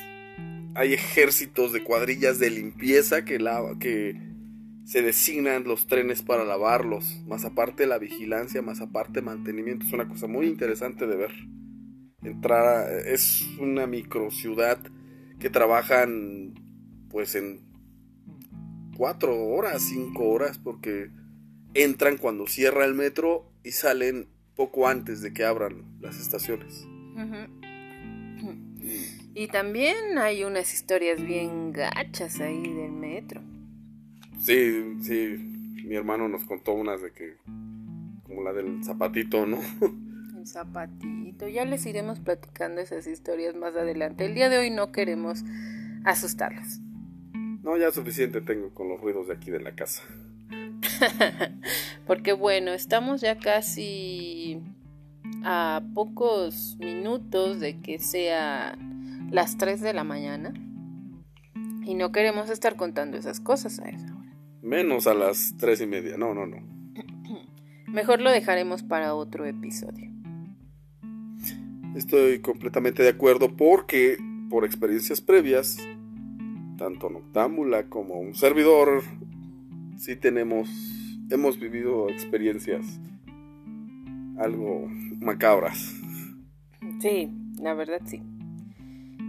hay ejércitos de cuadrillas de limpieza que lava que se designan los trenes para lavarlos, más aparte la vigilancia, más aparte mantenimiento, es una cosa muy interesante de ver. Entrar es una micro ciudad que trabajan pues en cuatro horas, cinco horas, porque entran cuando cierra el metro y salen poco antes de que abran las estaciones. Y también hay unas historias bien gachas ahí del metro. Sí, sí, mi hermano nos contó unas de que, como la del zapatito, ¿no? [LAUGHS] El zapatito, ya les iremos platicando esas historias más adelante. El día de hoy no queremos asustarlas. No, ya suficiente tengo con los ruidos de aquí de la casa. [LAUGHS] Porque bueno, estamos ya casi a pocos minutos de que sea las 3 de la mañana y no queremos estar contando esas cosas a esa hora. Menos a las 3 y media, no, no, no. [CLEARS THROAT] Mejor lo dejaremos para otro episodio. Estoy completamente de acuerdo porque por experiencias previas, tanto Noctámbula como un servidor, sí tenemos, hemos vivido experiencias algo macabras. Sí, la verdad sí.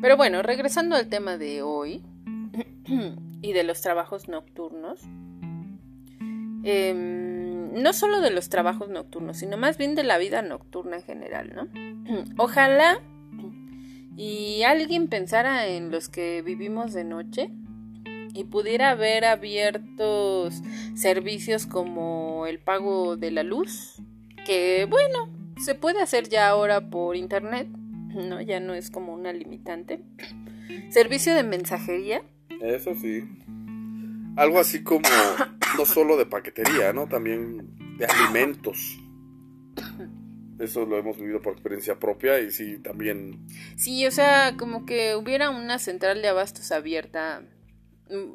Pero bueno, regresando al tema de hoy [CLEARS THROAT] y de los trabajos nocturnos, em, no solo de los trabajos nocturnos, sino más bien de la vida nocturna en general, ¿no? [CLEARS THROAT] Ojalá y alguien pensara en los que vivimos de noche y pudiera haber abiertos servicios como el pago de la luz, que bueno, se puede hacer ya ahora por internet, ¿no? Ya no es como una limitante. [CLEARS THROAT] Servicio de mensajería. Eso sí. Algo así como [COUGHS] no solo de paquetería, ¿no? También de alimentos. Eso lo hemos vivido por experiencia propia y sí, también. Sí, o sea, como que hubiera una central de abastos abierta.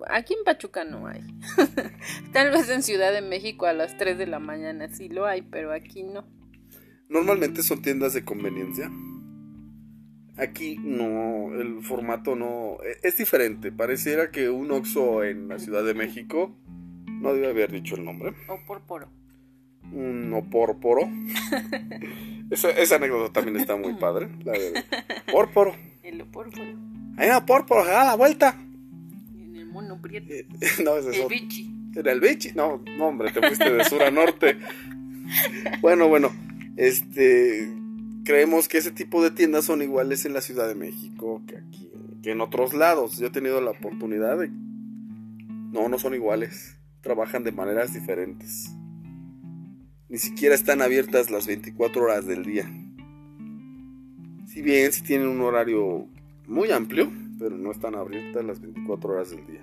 Aquí en Pachuca no hay. [LAUGHS] Tal vez en Ciudad de México a las 3 de la mañana sí lo hay, pero aquí no. Normalmente son tiendas de conveniencia. Aquí no, el formato no. E, es diferente. Pareciera que un Oxxo en la Ciudad de México. No debe haber dicho el nombre. Opórporo. Un opórporo. [LAUGHS] esa, esa anécdota también está muy padre. La de opórporo. [LAUGHS] El opórporo. Hay un opórporo, da la vuelta. Mono prieto. Eh, [LAUGHS] no, ese es El bichi. Era el bichi. No, no, hombre, te fuiste de sur a norte. Bueno, bueno. Este. Creemos que ese tipo de tiendas son iguales en la Ciudad de México que aquí, que en otros lados. Yo he tenido la oportunidad de. No, no son iguales. Trabajan de maneras diferentes. Ni siquiera están abiertas las 24 horas del día. Si bien si tienen un horario muy amplio, pero no están abiertas las 24 horas del día.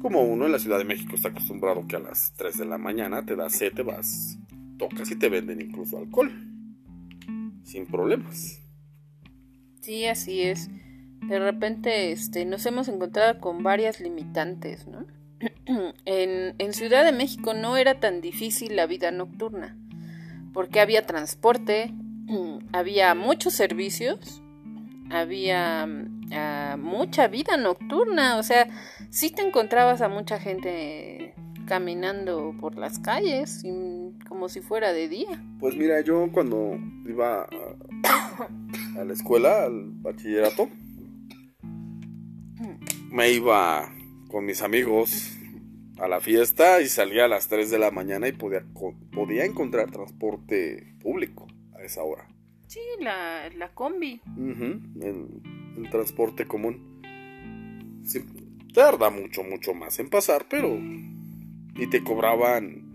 Como uno en la Ciudad de México está acostumbrado que a las 3 de la mañana te da sed, te vas, tocas y te venden incluso alcohol. Sin problemas. Sí, así es. De repente este, nos hemos encontrado con varias limitantes, ¿no? [CLEARS THROAT] en, en Ciudad de México no era tan difícil la vida nocturna, porque había transporte, [CLEARS THROAT] había muchos servicios, había ah, mucha vida nocturna, o sea, sí te encontrabas a mucha gente caminando por las calles, como si fuera de día. Pues mira, yo cuando iba a, a la escuela, al bachillerato, me iba con mis amigos a la fiesta y salía a las 3 de la mañana y podía, podía encontrar transporte público a esa hora. Sí, la, la combi. El, el transporte común. Sí, tarda mucho, mucho más en pasar, pero... Y te cobraban...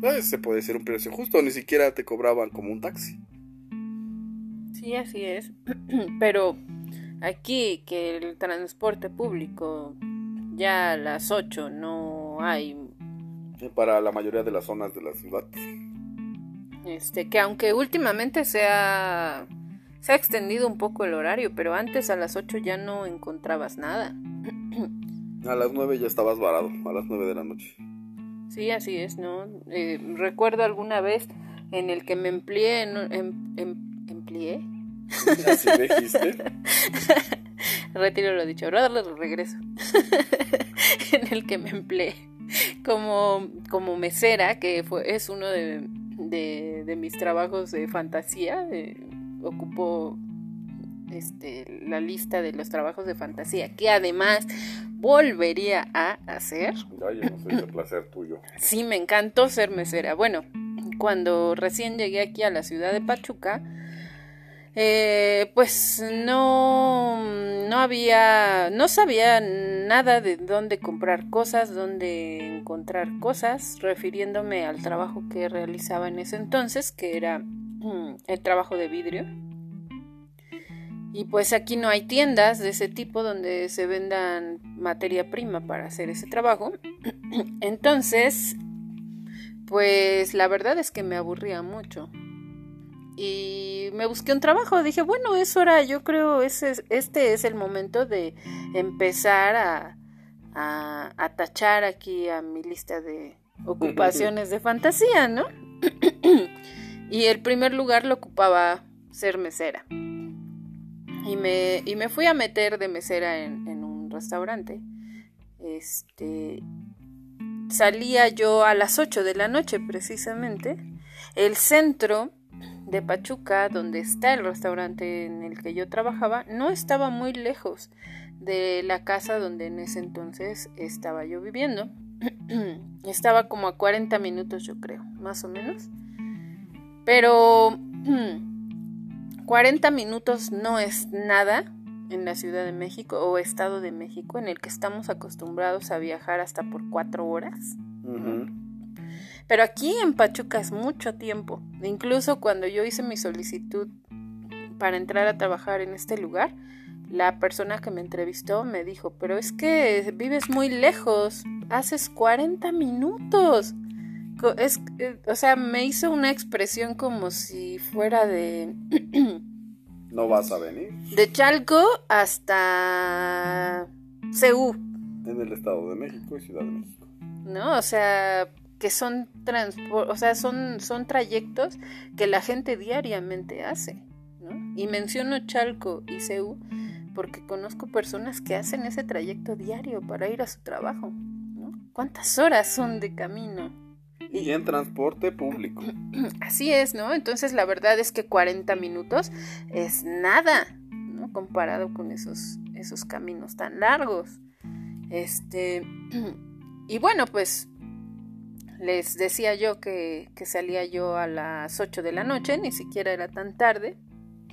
Pues, se puede decir un precio justo, ni siquiera te cobraban como un taxi. Sí, así es. [CLEARS THROAT] Pero aquí que el transporte público ya a las 8 no hay Para la mayoría de las zonas de la ciudad. Este, que aunque últimamente se ha, se ha extendido un poco el horario, pero antes a las 8 ya no encontrabas nada. A las 9 ya estabas varado, a las 9 de la noche. Sí, así es, ¿no? Eh, recuerdo alguna vez en el que me empleé en... em- ¿Empleé? Así dijiste. [LAUGHS] Retiro lo dicho, regreso. [LAUGHS] en el que me empleé como, como mesera, que fue, es uno de, de, de mis trabajos de fantasía. de- ocupo este, la lista de los trabajos de fantasía, que además volvería a hacer. Ya, no soy de placer tuyo. Sí, me encantó ser mesera. Bueno, cuando recién llegué aquí a la ciudad de Pachuca, eh, pues no, no había, no sabía nada de dónde comprar cosas, dónde encontrar cosas, refiriéndome al trabajo que realizaba en ese entonces, que era el trabajo de vidrio. Y pues aquí no hay tiendas de ese tipo donde se vendan materia prima para hacer ese trabajo. [CLEARS THROAT] Entonces, pues la verdad es que me aburría mucho y me busqué un trabajo. Dije, bueno, es hora, yo creo, ese, este es el momento de empezar a, a, tachar aquí a mi lista de ocupaciones de fantasía, ¿no? [CLEARS THROAT] [CLEARS THROAT] y el primer lugar lo ocupaba ser mesera. Y me, y me fui a meter de mesera en, un restaurante. Este, salía yo a las 8 de la noche precisamente. El centro de Pachuca, donde está el restaurante en el que yo trabajaba, no estaba muy lejos de la casa donde en ese entonces estaba yo viviendo. [CLEARS THROAT] estaba como a 40 minutos, yo creo, más o menos. Pero 40 minutos no es nada en la Ciudad de México o Estado de México, en el que estamos acostumbrados a viajar hasta por cuatro horas. Pero aquí en Pachuca es mucho tiempo. Incluso cuando yo hice mi solicitud para entrar a trabajar en este lugar, la persona que me entrevistó me dijo, pero es que vives muy lejos, haces 40 minutos. Es, eh, o sea, me hizo una expresión como si fuera de... [CLEARS THROAT] no vas a venir. De Chalco hasta Ceú. En el Estado de México y Ciudad de México. No, o sea, que son, o sea, son, son trayectos que la gente diariamente hace. ¿no? Y menciono Chalco y Ceú porque conozco personas que hacen ese trayecto diario para ir a su trabajo. ¿no? ¿Cuántas horas son de camino? Y en transporte público. [CLEARS THROAT] Así es, ¿no? Entonces la verdad es que 40 minutos es nada, ¿no? Comparado con esos, esos caminos tan largos. Este, [CLEARS THROAT] y bueno, pues les decía yo que, salía yo a las 8 de la noche, ni siquiera era tan tarde.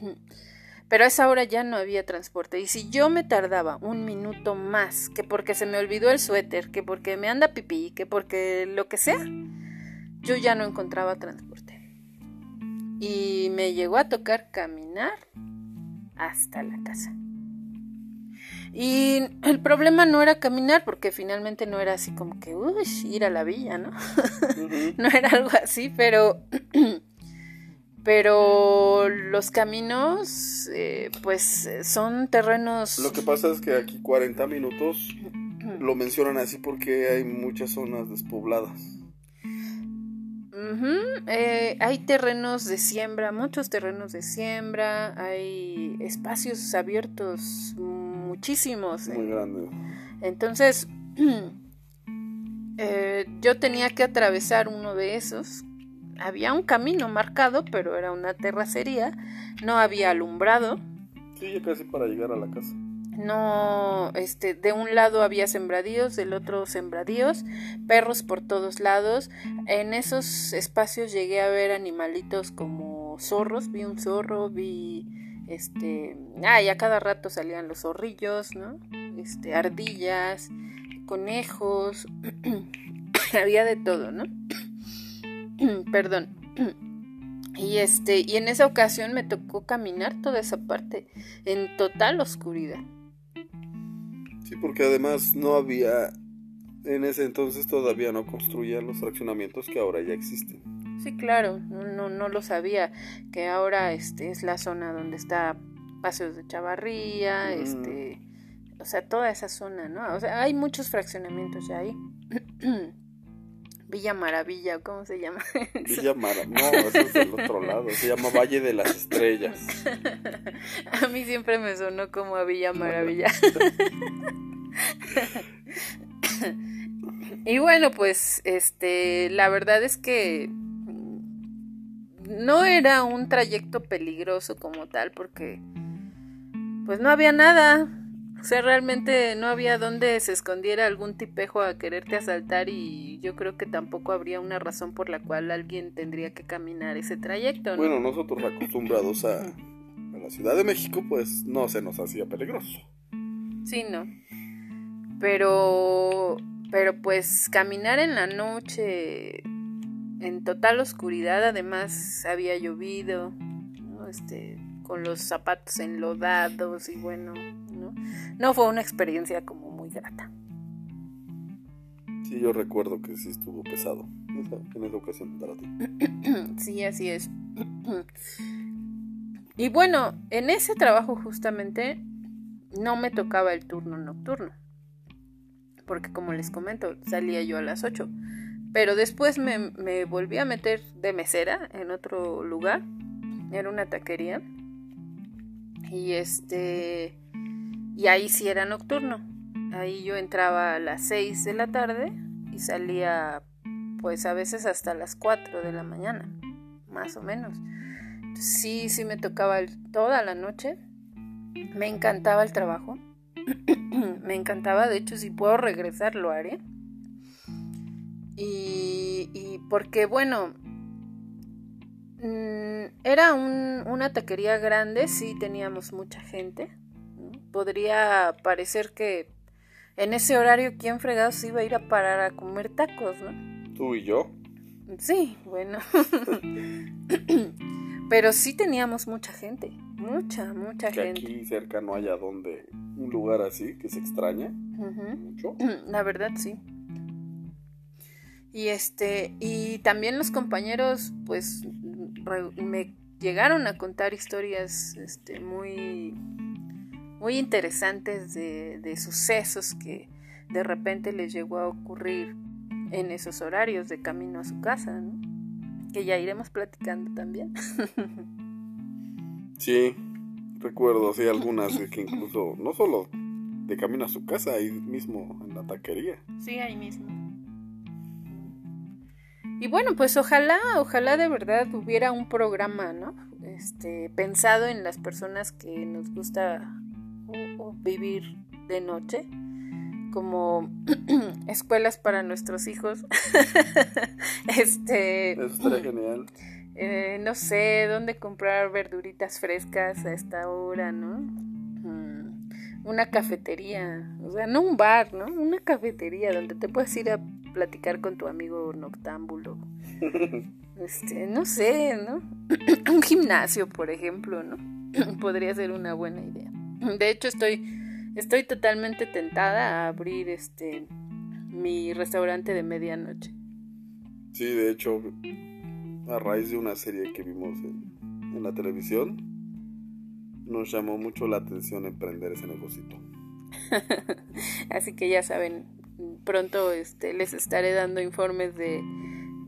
[CLEARS THROAT] Pero a esa hora ya no había transporte. Y si yo me tardaba un minuto más, que porque se me olvidó el suéter, que porque me anda pipí, que porque lo que sea, yo ya no encontraba transporte. Y me llegó a tocar caminar hasta la casa. Y el problema no era caminar, porque finalmente no era así como que, uy, ir a la villa, ¿no? [LAUGHS] no era algo así, pero, [CLEARS THROAT] pero los caminos, eh, pues son terrenos... Lo que pasa es que aquí 40 minutos lo mencionan así porque hay muchas zonas despobladas. Eh, hay terrenos de siembra, muchos terrenos de siembra, hay espacios abiertos muchísimos. Muy grande. Entonces, [CLEARS THROAT] eh, yo tenía que atravesar uno de esos. Había un camino marcado, pero era una terracería. No había alumbrado. Sí, casi para llegar a la casa. No, este, de un lado había sembradíos, del otro sembradíos, perros por todos lados. En esos espacios llegué a ver animalitos como zorros, vi un zorro, vi este, ah, y a cada rato salían los zorrillos, ¿no? Este, ardillas, conejos, [CLEARS THROAT] había de todo, ¿no? [CLEARS THROAT] Perdón. [CLEARS THROAT] Y este, y en esa ocasión me tocó caminar toda esa parte en total oscuridad. Sí, porque además no había en ese entonces todavía no construían los fraccionamientos que ahora ya existen. Sí, claro, no, no, lo sabía, que ahora este es la zona donde está Paseos de Chavarría, este, o sea, toda esa zona, ¿no? O sea, hay muchos fraccionamientos ya ahí. [CLEARS THROAT] Villa Maravilla, ¿cómo se llama? [LAUGHS] Villa Maravilla, no, eso es del otro lado, se llama Valle de las Estrellas. [LAUGHS] a mí siempre me sonó como a Villa Maravilla. y bueno, pues, este, la verdad es que no era un trayecto peligroso como tal porque pues no había nada. O sea, realmente no había donde se escondiera algún tipejo a quererte asaltar y yo creo que tampoco habría una razón por la cual alguien tendría que caminar ese trayecto. ¿no? Bueno, nosotros acostumbrados a, a la Ciudad de México, pues no se nos hacía peligroso. Sí, no. Pero, pero pues caminar en la noche en total oscuridad, además había llovido, ¿no? Este, con los zapatos enlodados y bueno, ¿no? No fue una experiencia como muy grata. Sí, yo recuerdo que sí estuvo pesado [LAUGHS] en esa ocasión para ti. [CLEARS THROAT] sí, así es. [CLEARS THROAT] y bueno, en ese trabajo justamente no me tocaba el turno nocturno. Porque como les comento, salía yo a las 8. Pero después me, me volví a meter de mesera en otro lugar. Era una taquería. Y este. Y ahí sí era nocturno. Ahí yo entraba a las 6 de la tarde y salía pues a veces hasta las 4 de la mañana, más o menos. Sí, sí me tocaba toda la noche. Me encantaba el trabajo. [CLEARS THROAT] me encantaba, de hecho, si puedo regresar lo haré. Y, y porque, bueno, Mm, era un, una taquería grande, sí teníamos mucha gente. Podría parecer que en ese horario, ¿quién fregados iba a ir a parar a comer tacos, no? ¿Tú y yo? Sí, bueno. [LAUGHS] Pero sí teníamos mucha gente, mucha, mucha que gente. Aquí cerca no haya donde un lugar así que se extraña mucho. [CLEARS THROAT] La verdad sí. Y este, y también los compañeros, pues me llegaron a contar historias este, muy, muy interesantes de, de, sucesos que de repente les llegó a ocurrir en esos horarios de camino a su casa, ¿no? que ya iremos platicando también. [LAUGHS] sí, recuerdo, sí, algunas que incluso, no solo de camino a su casa, ahí mismo en la taquería. Sí, ahí mismo. Y bueno, pues ojalá, ojalá de verdad hubiera un programa, ¿no? Este, pensado en las personas que nos gusta vivir de noche, como [CLEARS THROAT] escuelas para nuestros hijos. [LAUGHS] este, Eso estaría genial. Eh, no sé dónde comprar verduritas frescas a esta hora, ¿no? Mm, una cafetería, o sea, no un bar, ¿no? Una cafetería donde te puedes ir a platicar con tu amigo noctámbulo. [LAUGHS] Este, no sé, ¿no? [CLEARS THROAT] Un gimnasio, por ejemplo, ¿no? [CLEARS THROAT] Podría ser una buena idea. [LAUGHS] De hecho, estoy, estoy totalmente tentada a abrir este mi restaurante de medianoche. Sí, de hecho, a raíz de una serie que vimos en, en la televisión, nos llamó mucho la atención emprender ese negocio. [LAUGHS] Así que ya saben, pronto este, les estaré dando informes de,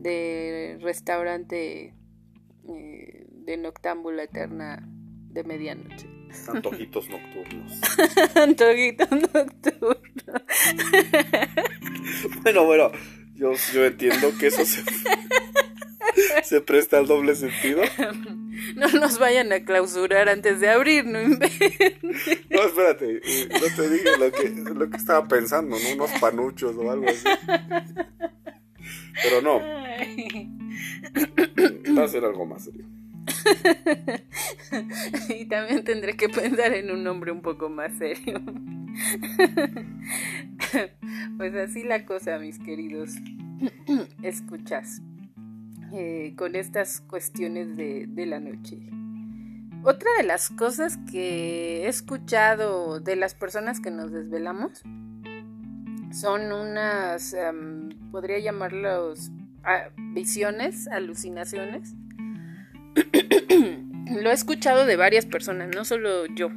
de restaurante eh, de noctámbula eterna de medianoche. Antojitos nocturnos. [LAUGHS] Antojitos nocturnos. bueno, bueno, yo, yo entiendo que eso se, [LAUGHS] se presta al doble sentido. No nos vayan a clausurar antes de abrir, no inventen. No, espérate, no te dije lo que, lo que estaba pensando, ¿no? Unos panuchos o algo así. Pero no. Va a ser algo más serio. [LAUGHS] y también tendré que pensar en un nombre un poco más serio. [LAUGHS] pues así la cosa, mis queridos. Escuchas. Eh, con estas cuestiones de, de, la noche. Otra de las cosas que he escuchado de las personas que nos desvelamos son unas, um, podría llamarlos uh, visiones, alucinaciones. [CLEARS THROAT] Lo he escuchado de varias personas, no solo yo.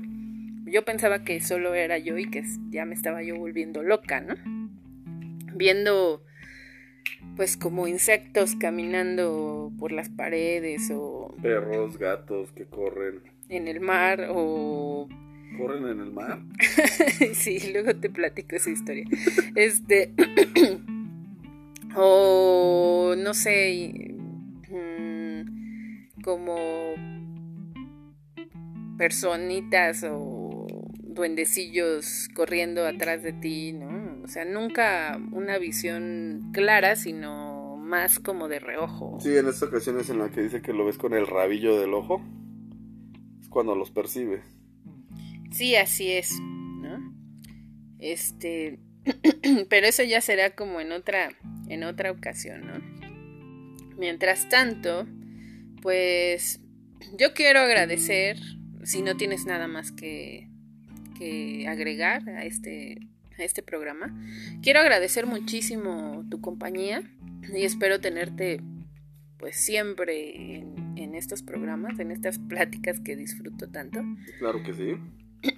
Yo pensaba que solo era yo y que ya me estaba yo volviendo loca, ¿no? Viendo pues como insectos caminando por las paredes o perros, gatos que corren en el mar o corren en el mar. [LAUGHS] sí, luego te platico esa historia. este [CLEARS THROAT] o no sé, como personitas o duendecillos corriendo atrás de ti, ¿no? O sea, nunca una visión clara, sino más como de reojo. Sí, en estas ocasiones en la que dice que lo ves con el rabillo del ojo, es cuando los percibes. Sí, así es, ¿no? Este, [CLEARS THROAT] pero eso ya será como en otra, en otra ocasión, ¿no? Mientras tanto, pues yo quiero agradecer, si no tienes nada más que, que agregar a este, a este programa, quiero agradecer muchísimo tu compañía y espero tenerte pues siempre en, en estos programas, en estas pláticas que disfruto tanto. Claro que sí.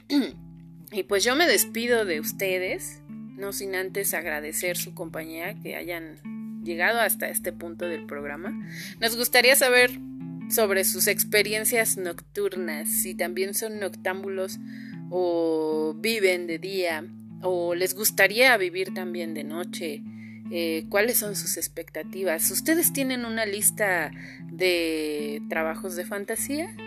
[CLEARS THROAT] Y pues yo me despido de ustedes, no sin antes agradecer su compañía, que hayan llegado hasta este punto del programa. Nos gustaría saber sobre sus experiencias nocturnas, si también son noctámbulos o viven de día o les gustaría vivir también de noche. Eh, cuáles son sus expectativas. ¿Ustedes tienen una lista de trabajos de fantasía? [LAUGHS]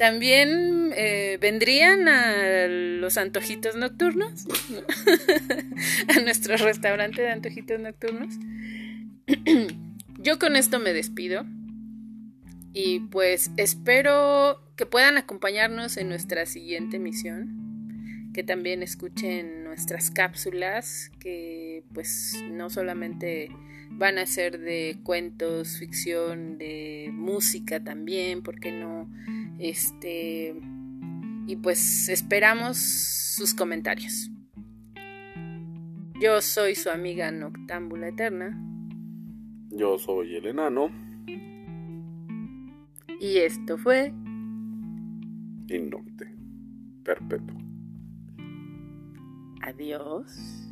También eh, vendrían a los antojitos nocturnos, [LAUGHS] a nuestro restaurante de antojitos nocturnos. [CLEARS THROAT] Yo con esto me despido y pues espero que puedan acompañarnos en nuestra siguiente misión, que también escuchen nuestras cápsulas, que pues no solamente van a ser de cuentos, ficción, de música también, porque no? Este, y pues esperamos sus comentarios. Yo soy su amiga Noctámbula Eterna. Yo soy el enano. Y esto fue Innocte Perpetuo. Adiós.